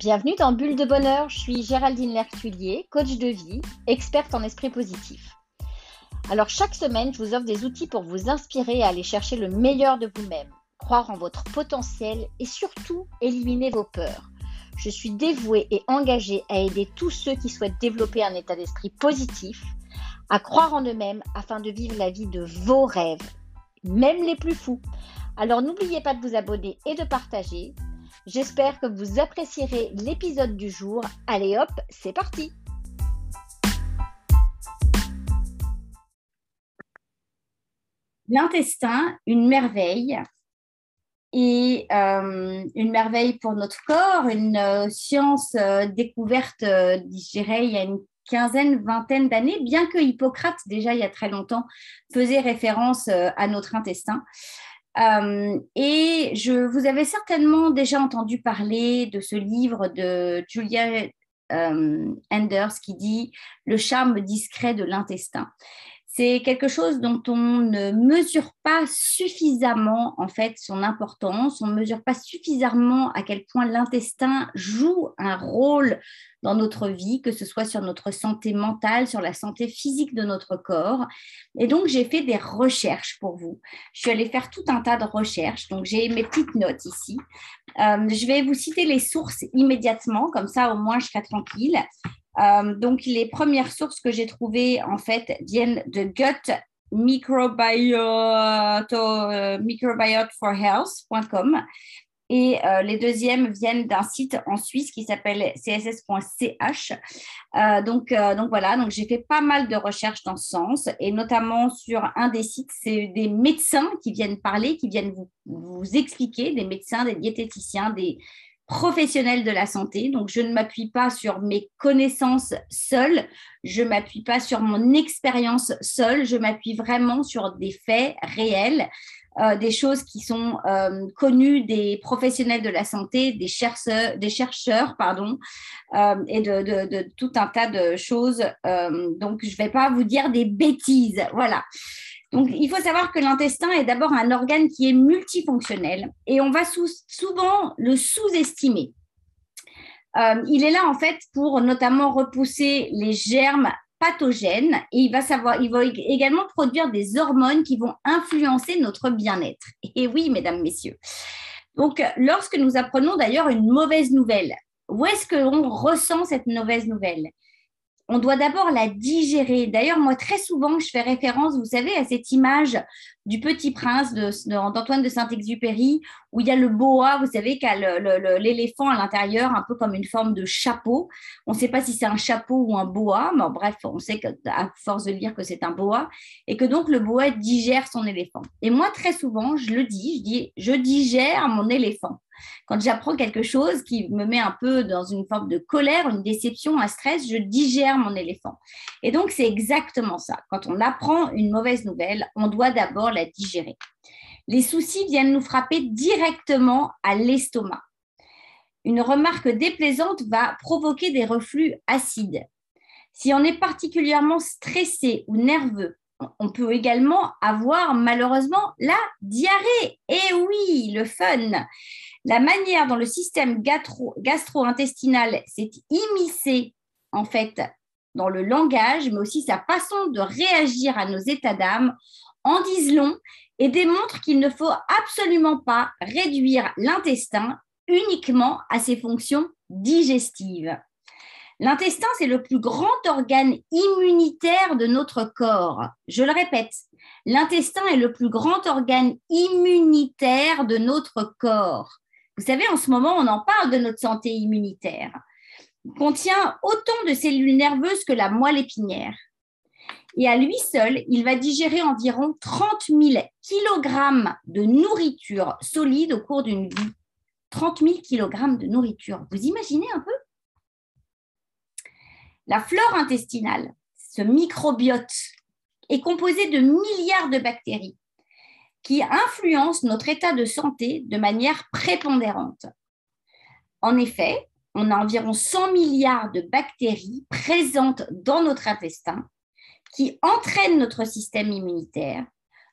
Bienvenue dans Bulle de Bonheur, je suis Géraldine Lertulier, coach de vie, experte en esprit positif. Alors chaque semaine, je vous offre des outils pour vous inspirer à aller chercher le meilleur de vous-même, croire en votre potentiel et surtout éliminer vos peurs. Je suis dévouée et engagée à aider tous ceux qui souhaitent développer un état d'esprit positif, à croire en eux-mêmes afin de vivre la vie de vos rêves, même les plus fous. Alors n'oubliez pas de vous abonner et de partager. J'espère que vous apprécierez l'épisode du jour. Allez hop, c'est parti L'intestin, une merveille, et euh, une merveille pour notre corps, une euh, science euh, découverte, je dirais, il y a une quinzaine, vingtaine d'années, bien que Hippocrate, déjà il y a très longtemps, faisait référence à notre intestin. Euh, et je vous avais certainement déjà entendu parler de ce livre de Julia euh, Enders qui dit Le charme discret de l'intestin c'est quelque chose dont on ne mesure pas suffisamment en fait son importance, on ne mesure pas suffisamment à quel point l'intestin joue un rôle dans notre vie, que ce soit sur notre santé mentale, sur la santé physique de notre corps. Et donc, j'ai fait des recherches pour vous. Je suis allée faire tout un tas de recherches. Donc, j'ai mes petites notes ici. Euh, je vais vous citer les sources immédiatement, comme ça, au moins, je serai tranquille. Euh, donc, les premières sources que j'ai trouvées, en fait, viennent de Gut euh, health.com et euh, les deuxièmes viennent d'un site en Suisse qui s'appelle css.ch. donc, donc voilà, donc j'ai fait pas mal de recherches dans ce sens, et notamment sur un des sites, c'est des médecins qui viennent parler, qui viennent vous, vous expliquer, des médecins, des diététiciens, des professionnelle de la santé. Donc, je ne m'appuie pas sur mes connaissances seules, je ne m'appuie pas sur mon expérience seule, je m'appuie vraiment sur des faits réels. Euh, des choses qui sont euh, connues des professionnels de la santé, des chercheurs, des chercheurs pardon, euh, et de, de, tout un tas de choses. donc, je ne vais pas vous dire des bêtises. Voilà. Donc, il faut savoir que l'intestin est d'abord un organe qui est multifonctionnel et on va souvent le sous-estimer. Euh, il est là en fait pour notamment repousser les germes pathogènes et il va savoir, il va également produire des hormones qui vont influencer notre bien-être. Et oui, mesdames, messieurs. Donc, lorsque nous apprenons d'ailleurs une mauvaise nouvelle, où est-ce que l'on ressent cette mauvaise nouvelle? On doit d'abord la digérer. D'ailleurs, moi, très souvent, je fais référence, vous savez, à cette image du Petit Prince d'Antoine de, Saint-Exupéry, où il y a le boa, vous savez, qui a l'éléphant à l'intérieur, un peu comme une forme de chapeau. On ne sait pas si c'est un chapeau ou un boa, mais bref, on sait à force de lire que c'est un boa, et que donc le boa digère son éléphant. Et moi, très souvent, je le dis, je dis, je digère mon éléphant quand j'apprends quelque chose qui me met un peu dans une forme de colère, une déception, un stress, je digère mon éléphant. Et donc, c'est exactement ça. Quand on apprend une mauvaise nouvelle, on doit d'abord la digérer. Les soucis viennent nous frapper directement à l'estomac. Une remarque déplaisante va provoquer des reflux acides. Si on est particulièrement stressé ou nerveux, on peut également avoir malheureusement la diarrhée. Et oui, le fun. La manière dont le système gastro-intestinal s'est immiscé en fait dans le langage, mais aussi sa façon de réagir à nos états d'âme, en disent long et démontre qu'il ne faut absolument pas réduire l'intestin uniquement à ses fonctions digestives. L'intestin, c'est le plus grand organe immunitaire de notre corps. Je le répète, l'intestin est le plus grand organe immunitaire de notre corps. Vous savez, en ce moment, on en parle de notre santé immunitaire. Il contient autant de cellules nerveuses que la moelle épinière. Et à lui seul, il va digérer environ 30 000 kg de nourriture solide au cours d'une vie. 30 000 kg de nourriture. Vous imaginez un peu? La flore intestinale, ce microbiote, est composé de milliards de bactéries qui influencent notre état de santé de manière prépondérante. En effet, on a environ 100 milliards de bactéries présentes dans notre intestin qui entraînent notre système immunitaire,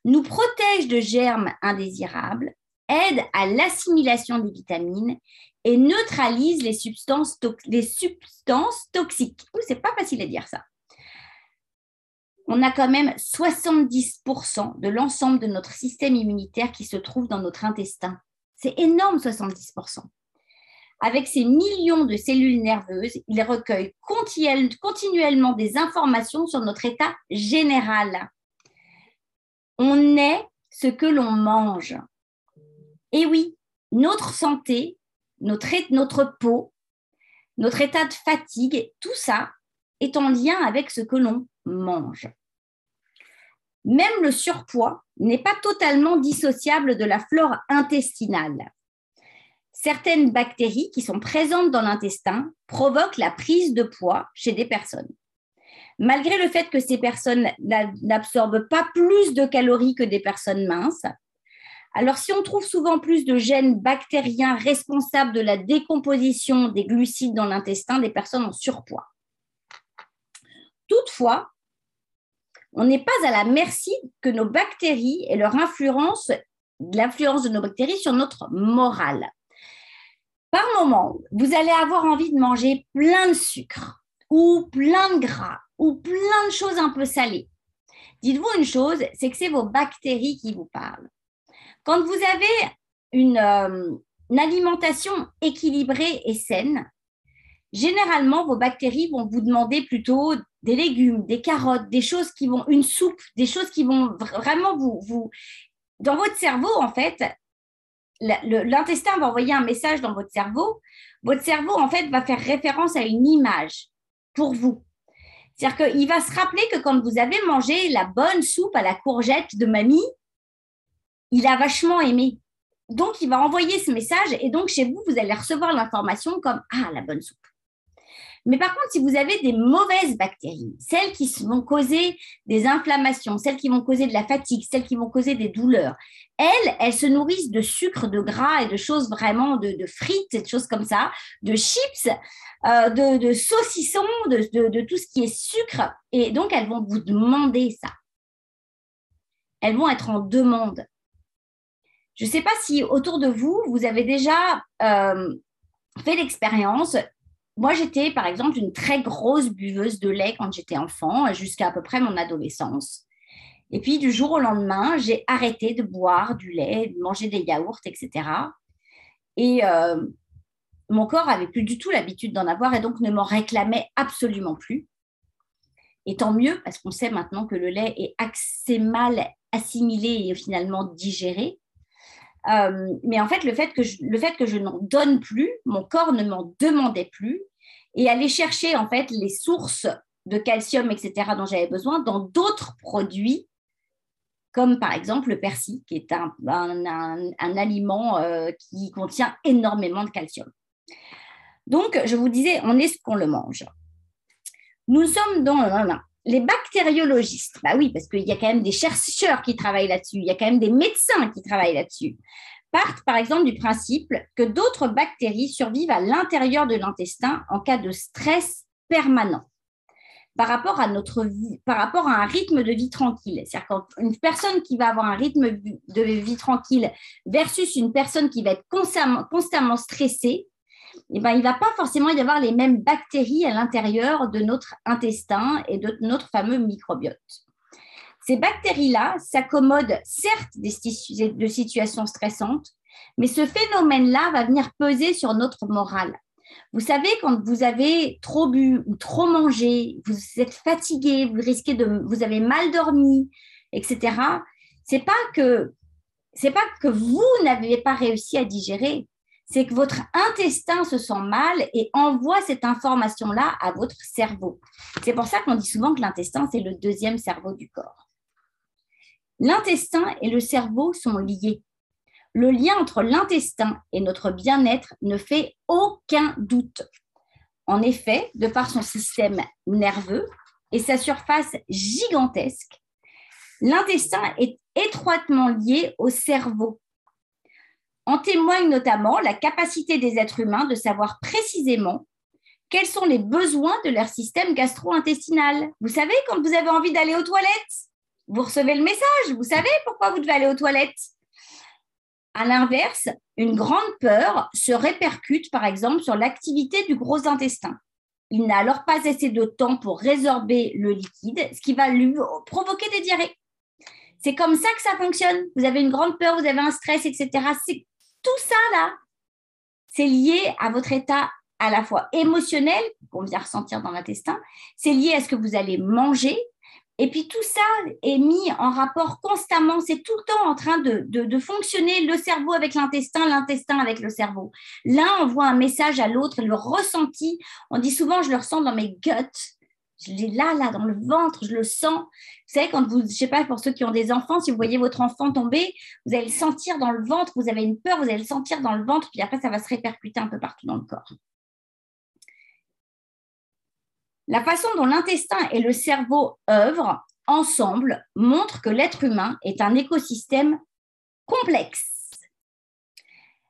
nous protègent de germes indésirables aide à l'assimilation des vitamines et neutralise les substances, les substances toxiques. C'est pas facile à dire ça. On a quand même 70% de l'ensemble de notre système immunitaire qui se trouve dans notre intestin. C'est énorme, 70%. Avec ces millions de cellules nerveuses, il recueille continuellement des informations sur notre état général. On est ce que l'on mange. Et oui, notre santé, notre, notre peau, notre état de fatigue, tout ça est en lien avec ce que l'on mange. Même le surpoids n'est pas totalement dissociable de la flore intestinale certaines bactéries qui sont présentes dans l'intestin provoquent la prise de poids chez des personnes. Malgré le fait que ces personnes n'absorbent pas plus de calories que des personnes minces, alors si on trouve souvent plus de gènes bactériens responsables de la décomposition des glucides dans l'intestin des personnes en surpoids. Toutefois, on n'est pas à la merci que nos bactéries et leur influence, l'influence de nos bactéries sur notre morale par moment, vous allez avoir envie de manger plein de sucre ou plein de gras ou plein de choses un peu salées. Dites-vous une chose, c'est que c'est vos bactéries qui vous parlent. Quand vous avez une, euh, une, alimentation équilibrée et saine, généralement, vos bactéries vont vous demander plutôt des légumes, des carottes, des choses qui vont, une soupe, des choses qui vont vraiment vous, vous dans votre cerveau, en fait, l'intestin va envoyer un message dans votre cerveau. Votre cerveau, en fait, va faire référence à une image pour vous. C'est-à-dire qu'il va se rappeler que quand vous avez mangé la bonne soupe à la courgette de mamie, il a vachement aimé. Donc, il va envoyer ce message et donc chez vous, vous allez recevoir l'information comme Ah, la bonne soupe. Mais par contre, si vous avez des mauvaises bactéries, celles qui vont causer des inflammations, celles qui vont causer de la fatigue, celles qui vont causer des douleurs, elles, elles se nourrissent de sucre, de gras et de choses vraiment, de, frites et de choses comme ça, de chips, euh, de, saucissons, de, tout ce qui est sucre. Et donc, elles vont vous demander ça. Elles vont être en demande. Je ne sais pas si autour de vous, vous avez déjà euh, fait l'expérience moi, j'étais, par exemple, une très grosse buveuse de lait quand j'étais enfant, jusqu'à à peu près mon adolescence. Et puis, du jour au lendemain, j'ai arrêté de boire du lait, de manger des yaourts, etc. Et euh, mon corps avait plus du tout l'habitude d'en avoir et donc ne m'en réclamait absolument plus. Et tant mieux, parce qu'on sait maintenant que le lait est assez mal assimilé et finalement digéré. Euh, mais en fait, le fait que je, le fait que je n'en donne plus, mon corps ne m'en demandait plus, et aller chercher en fait les sources de calcium, etc., dont j'avais besoin dans d'autres produits, comme par exemple le persil, qui est un, un, aliment euh, qui contient énormément de calcium. Donc, je vous disais, on est ce qu'on le mange. Nous sommes dans les bactériologistes, bah oui, parce qu'il y a quand même des chercheurs qui travaillent là-dessus, il y a quand même des médecins qui travaillent là-dessus, partent par exemple du principe que d'autres bactéries survivent à l'intérieur de l'intestin en cas de stress permanent par rapport à notre par rapport à un rythme de vie tranquille. C'est-à-dire qu'une personne qui va avoir un rythme de vie tranquille versus une personne qui va être constamment stressée, eh ben, il ne va pas forcément y avoir les mêmes bactéries à l'intérieur de notre intestin et de notre fameux microbiote. Ces bactéries-là s'accommodent certes de situations stressantes, mais ce phénomène-là va venir peser sur notre morale. Vous savez, quand vous avez trop bu ou trop mangé, vous êtes fatigué, vous risquez de, vous avez mal dormi, etc. C'est pas que c'est pas que vous n'avez pas réussi à digérer, c'est que votre intestin se sent mal et envoie cette information-là à votre cerveau. C'est pour ça qu'on dit souvent que l'intestin, c'est le deuxième cerveau du corps. L'intestin et le cerveau sont liés. Le lien entre l'intestin et notre bien-être ne fait aucun doute. En effet, de par son système nerveux et sa surface gigantesque, l'intestin est étroitement lié au cerveau en témoigne notamment la capacité des êtres humains de savoir précisément quels sont les besoins de leur système gastro-intestinal. Vous savez, quand vous avez envie d'aller aux toilettes, vous recevez le message, vous savez pourquoi vous devez aller aux toilettes. À l'inverse, une grande peur se répercute par exemple sur l'activité du gros intestin. Il n'a alors pas assez de temps pour résorber le liquide, ce qui va lui provoquer des diarrhées. C'est comme ça que ça fonctionne. Vous avez une grande peur, vous avez un stress, etc. tout ça là. C'est lié à votre état à la fois émotionnel qu'on vient ressentir dans l'intestin, c'est lié à ce que vous allez manger, et puis tout ça est mis en rapport constamment, c'est tout le temps en train de, fonctionner le cerveau avec l'intestin, l'intestin avec le cerveau. L'un envoie un message à l'autre, le ressenti, on dit souvent je le ressens dans mes guts, je l'ai là, là, dans le ventre, je le sens. Vous savez, quand vous, je sais pas, pour ceux qui ont des enfants, si vous voyez votre enfant tomber, vous allez le sentir dans le ventre, vous avez une peur, vous allez le sentir dans le ventre, puis après, ça va se répercuter un peu partout dans le corps. La façon dont l'intestin et le cerveau œuvrent ensemble montre que l'être humain est un écosystème complexe.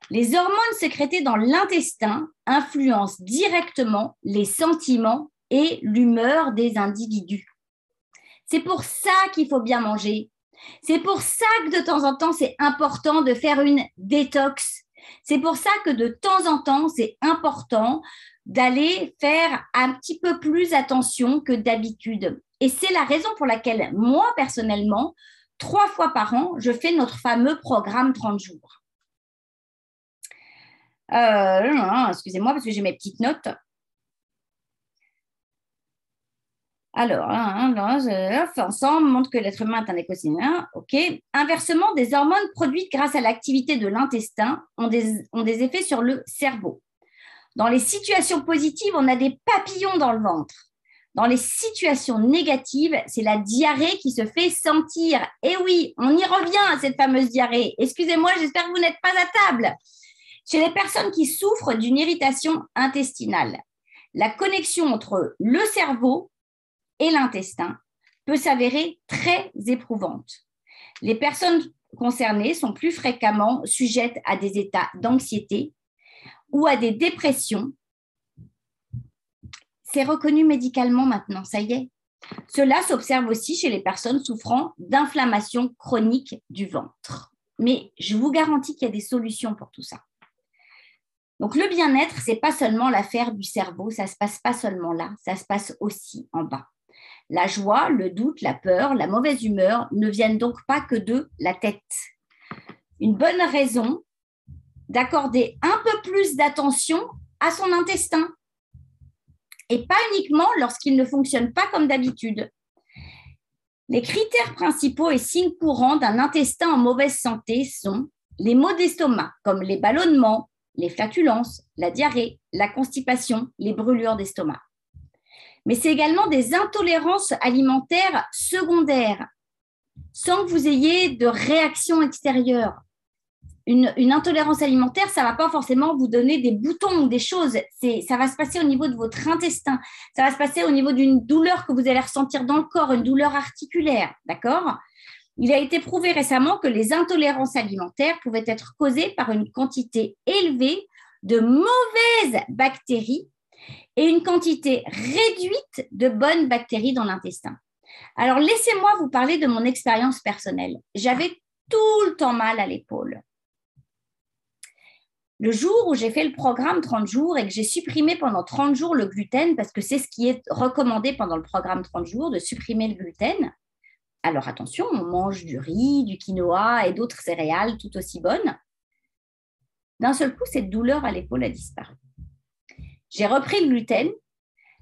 Les hormones sécrétées dans l'intestin influencent directement les sentiments et l'humeur des individus. C'est pour ça qu'il faut bien manger. C'est pour ça que de temps en temps, c'est important de faire une détox. C'est pour ça que de temps en temps, c'est important d'aller faire un petit peu plus attention que d'habitude. Et c'est la raison pour laquelle moi, personnellement, trois fois par an, je fais notre fameux programme 30 jours. Euh, excusez-moi parce que j'ai mes petites notes. Alors, ensemble montre que l'être humain est un écosystème. OK. Inversement, des hormones produites grâce à l'activité de l'intestin ont des effets sur le cerveau. Dans les situations positives, on a des papillons dans le ventre. Dans les situations négatives, c'est la diarrhée qui se fait sentir. Et oui, on y revient à cette fameuse diarrhée. Excusez-moi, j'espère que vous n'êtes pas à table. Chez les personnes qui souffrent d'une irritation intestinale, la connexion entre le cerveau et l'intestin peut s'avérer très éprouvante. Les personnes concernées sont plus fréquemment sujettes à des états d'anxiété, ou à des dépressions, c'est reconnu médicalement maintenant, ça y est. Cela s'observe aussi chez les personnes souffrant d'inflammation chronique du ventre. Mais je vous garantis qu'il y a des solutions pour tout ça. Donc le bien-être, c'est pas seulement l'affaire du cerveau, ça se passe pas seulement là, ça se passe aussi en bas. La joie, le doute, la peur, la mauvaise humeur ne viennent donc pas que de la tête. Une bonne raison d'accorder un peu plus d'attention à son intestin et pas uniquement lorsqu'il ne fonctionne pas comme d'habitude. Les critères principaux et signes courants d'un intestin en mauvaise santé sont les maux d'estomac, comme les ballonnements, les flatulences, la diarrhée, la constipation, les brûlures d'estomac. Mais c'est également des intolérances alimentaires secondaires, sans que vous ayez de réaction extérieure une, intolérance alimentaire, ça ne va pas forcément vous donner des boutons ou des choses. Ça va se passer au niveau de votre intestin. Ça va se passer au niveau d'une douleur que vous allez ressentir dans le corps, une douleur articulaire. D'accord? Il a été prouvé récemment que les intolérances alimentaires pouvaient être causées par une quantité élevée de mauvaises bactéries et une quantité réduite de bonnes bactéries dans l'intestin. Alors, laissez-moi vous parler de mon expérience personnelle. J'avais tout le temps mal à l'épaule le jour où j'ai fait le programme 30 jours et que j'ai supprimé pendant 30 jours le gluten, parce que c'est ce qui est recommandé pendant le programme 30 jours, de supprimer le gluten. Alors attention, on mange du riz, du quinoa et d'autres céréales tout aussi bonnes. D'un seul coup, cette douleur à l'épaule a disparu. J'ai repris le gluten,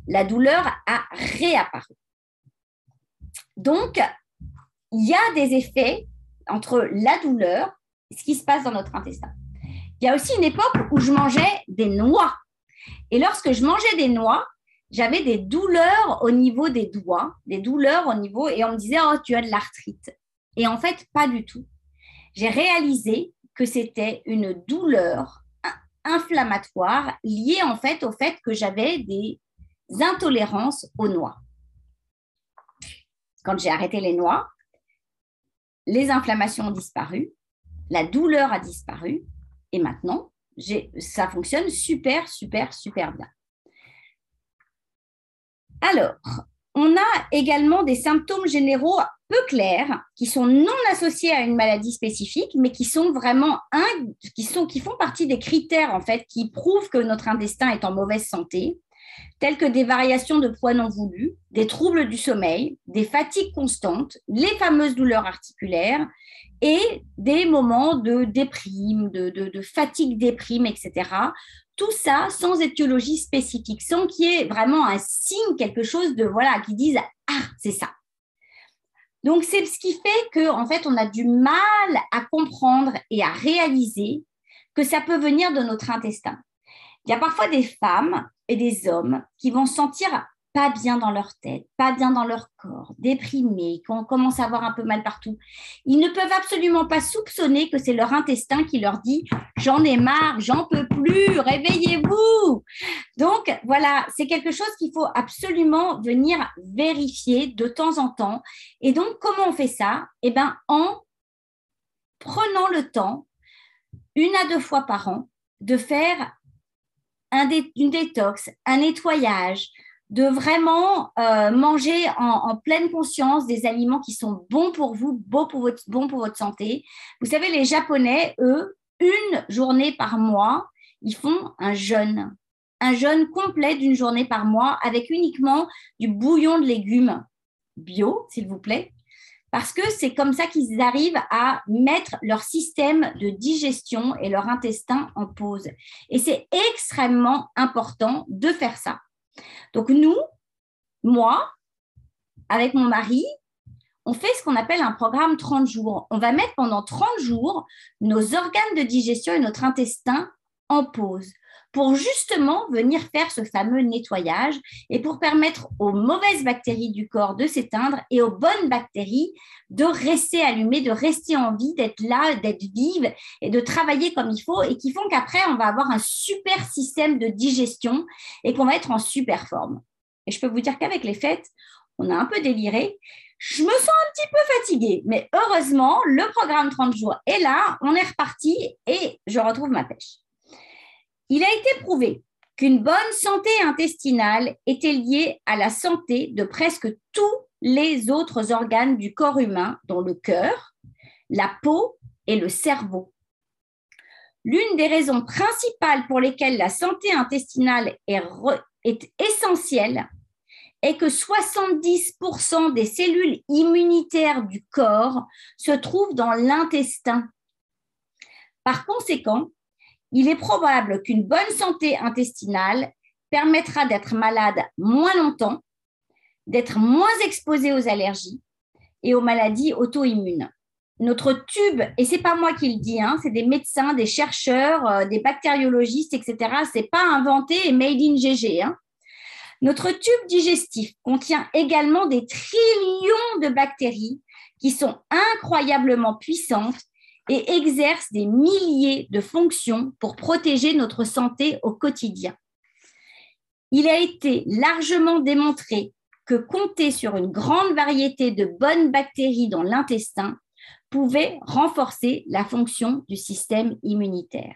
la douleur a réapparu. Donc, il y a des effets entre la douleur et ce qui se passe dans notre intestin. Il y a aussi une époque où je mangeais des noix. Et lorsque je mangeais des noix, j'avais des douleurs au niveau des doigts, des douleurs au niveau, et on me disait, oh, tu as de l'arthrite. Et en fait, pas du tout. J'ai réalisé que c'était une douleur inflammatoire liée en fait au fait que j'avais des intolérances aux noix. Quand j'ai arrêté les noix, les inflammations ont disparu, la douleur a disparu et maintenant, ça fonctionne super, super, super bien. Alors, on a également des symptômes généraux peu clairs qui sont non associés à une maladie spécifique, mais qui sont vraiment qui, sont, qui font partie des critères en fait qui prouvent que notre intestin est en mauvaise santé, tels que des variations de poids non voulues, des troubles du sommeil, des fatigues constantes, les fameuses douleurs articulaires et des moments de déprime, de, de fatigue déprime, etc. Tout ça sans étiologie spécifique, sans qu'il y ait vraiment un signe, quelque chose de voilà qui dise ah c'est ça. Donc, c'est ce qui fait qu'en en fait, on a du mal à comprendre et à réaliser que ça peut venir de notre intestin. Il y a parfois des femmes et des hommes qui vont sentir pas bien dans leur tête, pas bien dans leur corps, déprimés, qu'on commence à avoir un peu mal partout. Ils ne peuvent absolument pas soupçonner que c'est leur intestin qui leur dit j'en ai marre, j'en peux plus, réveillez-vous. Donc voilà, c'est quelque chose qu'il faut absolument venir vérifier de temps en temps. Et donc comment on fait ça? Eh bien en prenant le temps, une à deux fois par an, de faire un une détox, un nettoyage, de vraiment euh, manger en, pleine conscience des aliments qui sont bons pour vous, bons pour, votre, bons pour votre santé. Vous savez, les Japonais, eux, une journée par mois, ils font un jeûne, un jeûne complet d'une journée par mois avec uniquement du bouillon de légumes bio, s'il vous plaît, parce que c'est comme ça qu'ils arrivent à mettre leur système de digestion et leur intestin en pause. Et c'est extrêmement important de faire ça. Donc nous, moi, avec mon mari, on fait ce qu'on appelle un programme 30 jours. On va mettre pendant 30 jours nos organes de digestion et notre intestin en pause pour justement venir faire ce fameux nettoyage et pour permettre aux mauvaises bactéries du corps de s'éteindre et aux bonnes bactéries de rester allumées, de rester en vie, d'être là, d'être vives et de travailler comme il faut et qui font qu'après, on va avoir un super système de digestion et qu'on va être en super forme. Et je peux vous dire qu'avec les fêtes, on a un peu déliré. Je me sens un petit peu fatiguée, mais heureusement, le programme 30 jours est là, on est reparti et je retrouve ma pêche. Il a été prouvé qu'une bonne santé intestinale était liée à la santé de presque tous les autres organes du corps humain, dont le cœur, la peau et le cerveau. L'une des raisons principales pour lesquelles la santé intestinale est, est essentielle est que 70% des cellules immunitaires du corps se trouvent dans l'intestin. Par conséquent, il est probable qu'une bonne santé intestinale permettra d'être malade moins longtemps, d'être moins exposé aux allergies et aux maladies auto-immunes. Notre tube, et c'est pas moi qui le dis, hein, c'est des médecins, des chercheurs, euh, des bactériologistes, etc. C'est pas inventé et made in GG. Hein. Notre tube digestif contient également des trillions de bactéries qui sont incroyablement puissantes et exerce des milliers de fonctions pour protéger notre santé au quotidien. Il a été largement démontré que compter sur une grande variété de bonnes bactéries dans l'intestin pouvait renforcer la fonction du système immunitaire.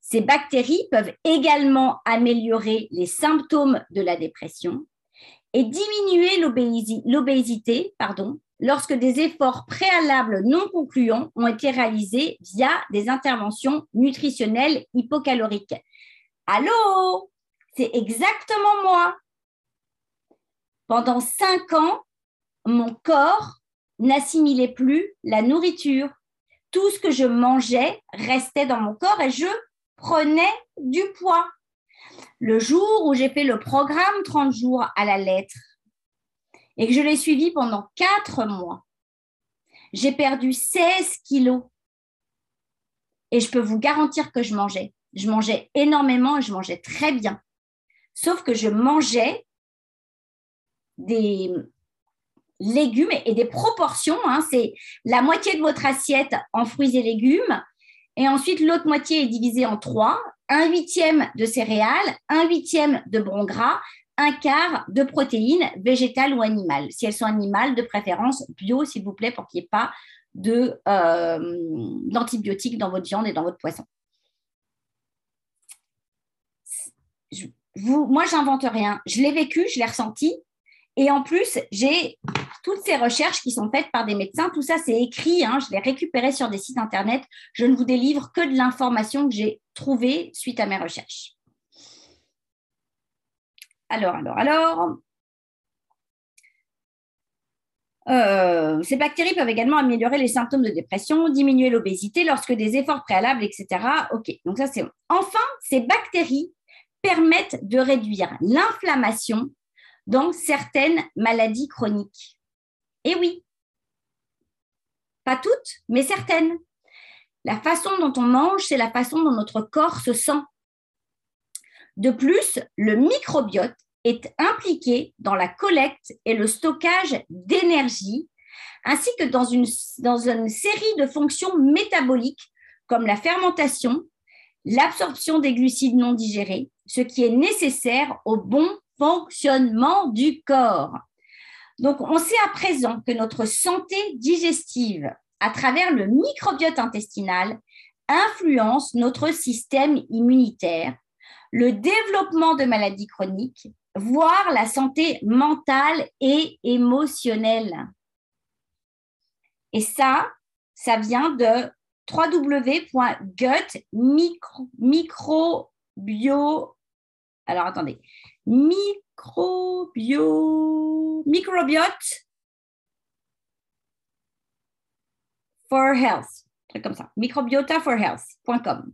Ces bactéries peuvent également améliorer les symptômes de la dépression et diminuer l'obésité lorsque des efforts préalables non concluants ont été réalisés via des interventions nutritionnelles hypocaloriques. Allô? C'est exactement moi. Pendant cinq ans, mon corps n'assimilait plus la nourriture. Tout ce que je mangeais restait dans mon corps et je prenais du poids. Le jour où j'ai fait le programme 30 jours à la lettre, et que je l'ai suivi pendant quatre mois, j'ai perdu 16 kilos. Et je peux vous garantir que je mangeais. Je mangeais énormément et je mangeais très bien. Sauf que je mangeais des légumes et des proportions. Hein. c'est la moitié de votre assiette en fruits et légumes. Et ensuite, l'autre moitié est divisée en trois. Un huitième de céréales, un huitième de bons gras, un quart de protéines végétales ou animales. Si elles sont animales, de préférence bio, s'il vous plaît, pour qu'il n'y ait pas euh, d'antibiotiques dans votre viande et dans votre poisson. Je, vous, moi, j'invente rien. Je l'ai vécu, je l'ai ressenti. Et en plus, j'ai toutes ces recherches qui sont faites par des médecins. Tout ça, c'est écrit. Hein, je l'ai récupéré sur des sites Internet. Je ne vous délivre que de l'information que j'ai trouvée suite à mes recherches. Alors, alors, alors. Euh, ces bactéries peuvent également améliorer les symptômes de dépression, diminuer l'obésité lorsque des efforts préalables, etc. Ok, donc ça c'est. Enfin, ces bactéries permettent de réduire l'inflammation dans certaines maladies chroniques. Et oui, pas toutes, mais certaines. La façon dont on mange, c'est la façon dont notre corps se sent. De plus, le microbiote est impliqué dans la collecte et le stockage d'énergie, ainsi que dans une, série de fonctions métaboliques comme la fermentation, l'absorption des glucides non digérés, ce qui est nécessaire au bon fonctionnement du corps. Donc, on sait à présent que notre santé digestive, à travers le microbiote intestinal, influence notre système immunitaire, le développement de maladies chroniques, voire la santé mentale et émotionnelle. Et ça, ça vient de www.gut microbio. Alors attendez, microbio, microbiote for health, comme ça, microbiotaforhealth.com.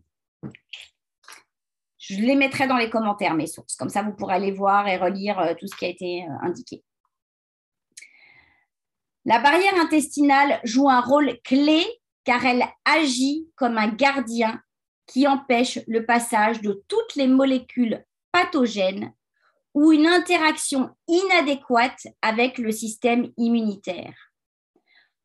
Je les mettrai dans les commentaires, mes sources. Comme ça, vous pourrez aller voir et relire euh, tout ce qui a été euh, indiqué. La barrière intestinale joue un rôle clé car elle agit comme un gardien qui empêche le passage de toutes les molécules pathogènes ou une interaction inadéquate avec le système immunitaire.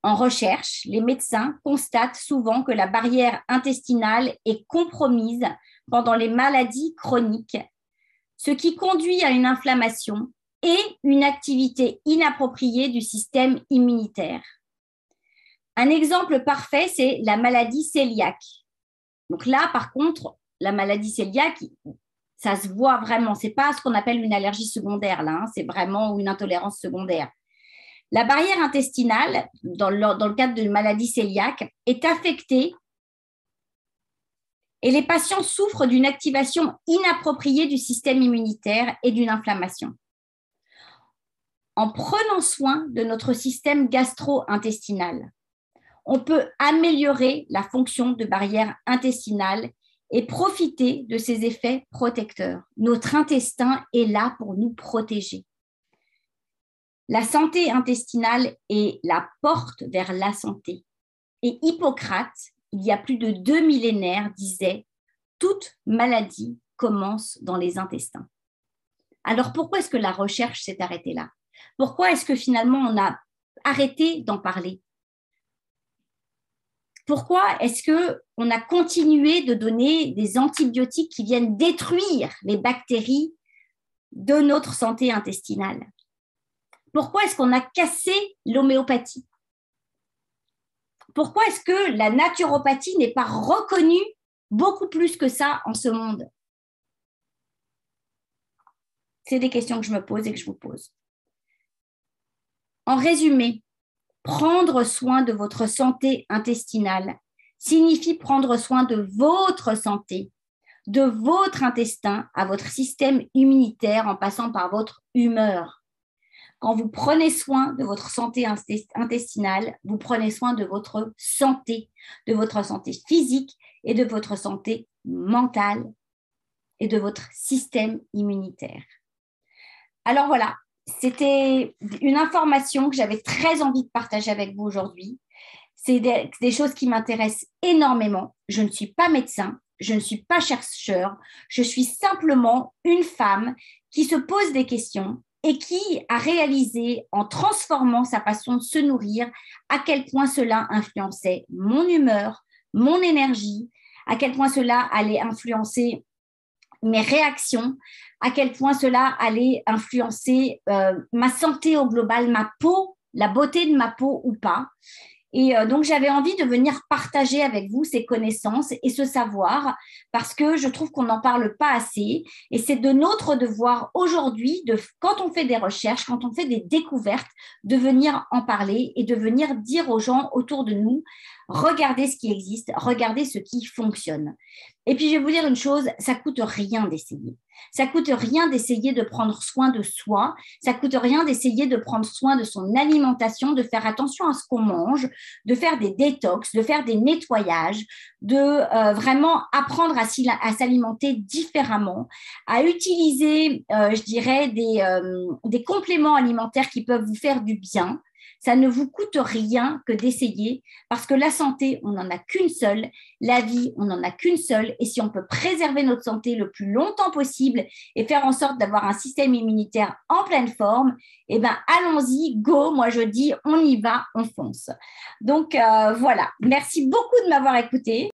En recherche, les médecins constatent souvent que la barrière intestinale est compromise pendant les maladies chroniques, ce qui conduit à une inflammation et une activité inappropriée du système immunitaire. Un exemple parfait, c'est la maladie cœliaque. Donc là, par contre, la maladie cœliaque, ça se voit vraiment. C'est pas ce qu'on appelle une allergie secondaire là, hein. c'est vraiment une intolérance secondaire. La barrière intestinale, dans le, dans le cadre d'une maladie cœliaque, est affectée et les patients souffrent d'une activation inappropriée du système immunitaire et d'une inflammation. En prenant soin de notre système gastro-intestinal, on peut améliorer la fonction de barrière intestinale et profiter de ses effets protecteurs. Notre intestin est là pour nous protéger. La santé intestinale est la porte vers la santé. Et Hippocrate, il y a plus de deux millénaires, disait Toute maladie commence dans les intestins. Alors pourquoi est-ce que la recherche s'est arrêtée là? Pourquoi est-ce que finalement on a arrêté d'en parler? Pourquoi est-ce que on a continué de donner des antibiotiques qui viennent détruire les bactéries de notre santé intestinale? Pourquoi est-ce qu'on a cassé l'homéopathie? Pourquoi est-ce que la naturopathie n'est pas reconnue beaucoup plus que ça en ce monde? C'est des questions que je me pose et que je vous pose. En résumé, prendre soin de votre santé intestinale signifie prendre soin de votre santé, de votre intestin à votre système immunitaire en passant par votre humeur. Quand vous prenez soin de votre santé intestinale, vous prenez soin de votre santé, de votre santé physique et de votre santé mentale et de votre système immunitaire. Alors voilà, c'était une information que j'avais très envie de partager avec vous aujourd'hui. C'est des, choses qui m'intéressent énormément. Je ne suis pas médecin, je ne suis pas chercheur, je suis simplement une femme qui se pose des questions et qui a réalisé en transformant sa façon de se nourrir à quel point cela influençait mon humeur, mon énergie, à quel point cela allait influencer mes réactions, à quel point cela allait influencer euh, ma santé au global, ma peau, la beauté de ma peau ou pas. Et euh, donc, j'avais envie de venir partager avec vous ces connaissances et ce savoir parce que je trouve qu'on n'en parle pas assez. Et c'est de notre devoir aujourd'hui, de, quand on fait des recherches, quand on fait des découvertes, de venir en parler et de venir dire aux gens autour de nous, regardez ce qui existe, regardez ce qui fonctionne. Et puis, je vais vous dire une chose, ça coûte rien d'essayer. Ça coûte rien d'essayer de prendre soin de soi. Ça coûte rien d'essayer de prendre soin de son alimentation, de faire attention à ce qu'on mange, de faire des détox, de faire des nettoyages, de euh, vraiment apprendre à, s'alimenter différemment, à utiliser, euh, je dirais, euh, des compléments alimentaires qui peuvent vous faire du bien ça ne vous coûte rien que d'essayer parce que la santé, on n'en a qu'une seule. La vie, on n'en a qu'une seule. Et si on peut préserver notre santé le plus longtemps possible et faire en sorte d'avoir un système immunitaire en pleine forme, eh ben, allons-y, go. Moi, je dis, on y va, on fonce. Donc, euh, voilà. Merci beaucoup de m'avoir écouté.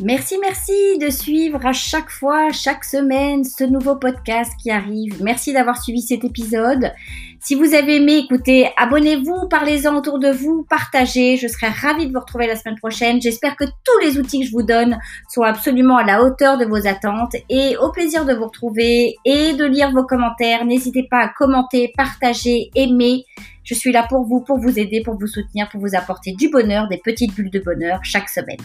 Merci, merci de suivre à chaque fois, chaque semaine, ce nouveau podcast qui arrive. Merci d'avoir suivi cet épisode. Si vous avez aimé, écoutez, abonnez-vous, parlez-en autour de vous, partagez. Je serai ravie de vous retrouver la semaine prochaine. J'espère que tous les outils que je vous donne sont absolument à la hauteur de vos attentes et au plaisir de vous retrouver et de lire vos commentaires. N'hésitez pas à commenter, partager, aimer. Je suis là pour vous, pour vous aider, pour vous soutenir, pour vous apporter du bonheur, des petites bulles de bonheur chaque semaine.